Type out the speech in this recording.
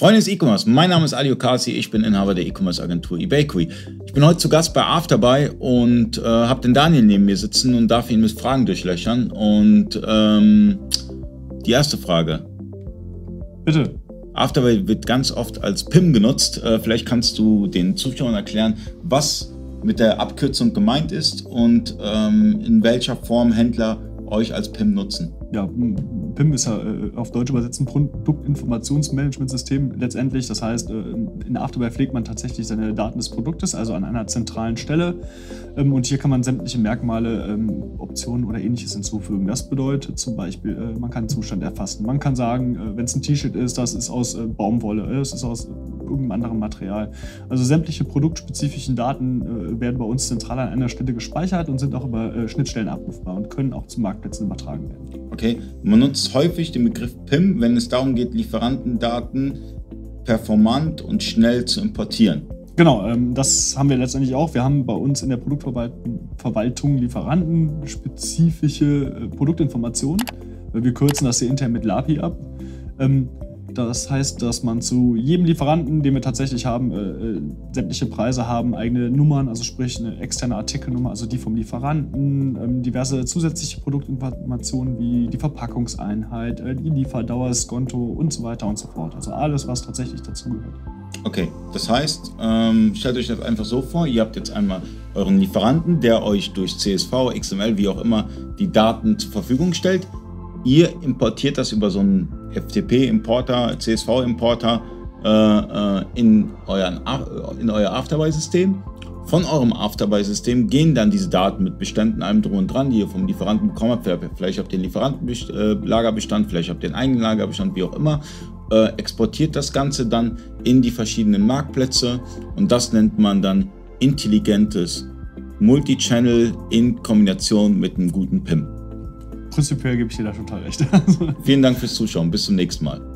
Freunde des E-Commerce, mein Name ist Ali Okasi, ich bin Inhaber der E-Commerce Agentur eBakery. Ich bin heute zu Gast bei Afterbuy und äh, habe den Daniel neben mir sitzen und darf ihn mit Fragen durchlöchern. Und ähm, die erste Frage. Bitte. Afterbuy wird ganz oft als PIM genutzt. Äh, vielleicht kannst du den Zuschauern erklären, was mit der Abkürzung gemeint ist und ähm, in welcher Form Händler euch als PIM nutzen ja, PIM ist ja äh, auf Deutsch übersetzt ein Produktinformationsmanagementsystem letztendlich. Das heißt, äh, in Afterbuy pflegt man tatsächlich seine Daten des Produktes, also an einer zentralen Stelle. Ähm, und hier kann man sämtliche Merkmale, ähm, Optionen oder ähnliches hinzufügen. Das bedeutet zum Beispiel, äh, man kann Zustand erfassen. Man kann sagen, wenn es ein T-Shirt ist, das ist aus Baumwolle, es ist aus irgendeinem anderen Material. Also sämtliche produktspezifischen Daten werden bei uns zentral an einer Stelle gespeichert und sind auch über Schnittstellen abrufbar und können auch zu Marktplätzen übertragen werden. Okay, man nutzt häufig den Begriff PIM, wenn es darum geht, Lieferantendaten performant und schnell zu importieren. Genau, ähm, das haben wir letztendlich auch. Wir haben bei uns in der Produktverwaltung lieferantenspezifische äh, Produktinformationen. Wir kürzen das hier intern mit LAPI ab. Das heißt, dass man zu jedem Lieferanten, den wir tatsächlich haben, äh, äh, sämtliche Preise haben, eigene Nummern, also sprich eine externe Artikelnummer, also die vom Lieferanten, ähm, diverse zusätzliche Produktinformationen wie die Verpackungseinheit, äh, die Lieferdauer, das und so weiter und so fort. Also alles, was tatsächlich dazugehört. Okay, das heißt, ähm, stellt euch das einfach so vor, ihr habt jetzt einmal euren Lieferanten, der euch durch CSV, XML, wie auch immer, die Daten zur Verfügung stellt. Ihr importiert das über so einen FTP-Importer, CSV-Importer äh, äh, in, in euer Afterbuy-System. Von eurem Afterbuy-System gehen dann diese Daten mit Beständen, allem drum und dran, die ihr vom Lieferanten bekommen habt. Vielleicht habt ihr den Lieferantenlagerbestand, vielleicht habt ihr den eigenen Lagerbestand, wie auch immer. Äh, exportiert das Ganze dann in die verschiedenen Marktplätze und das nennt man dann intelligentes Multichannel in Kombination mit einem guten PIM prinzipiell gebe ich dir da total recht. Vielen Dank fürs Zuschauen. Bis zum nächsten Mal.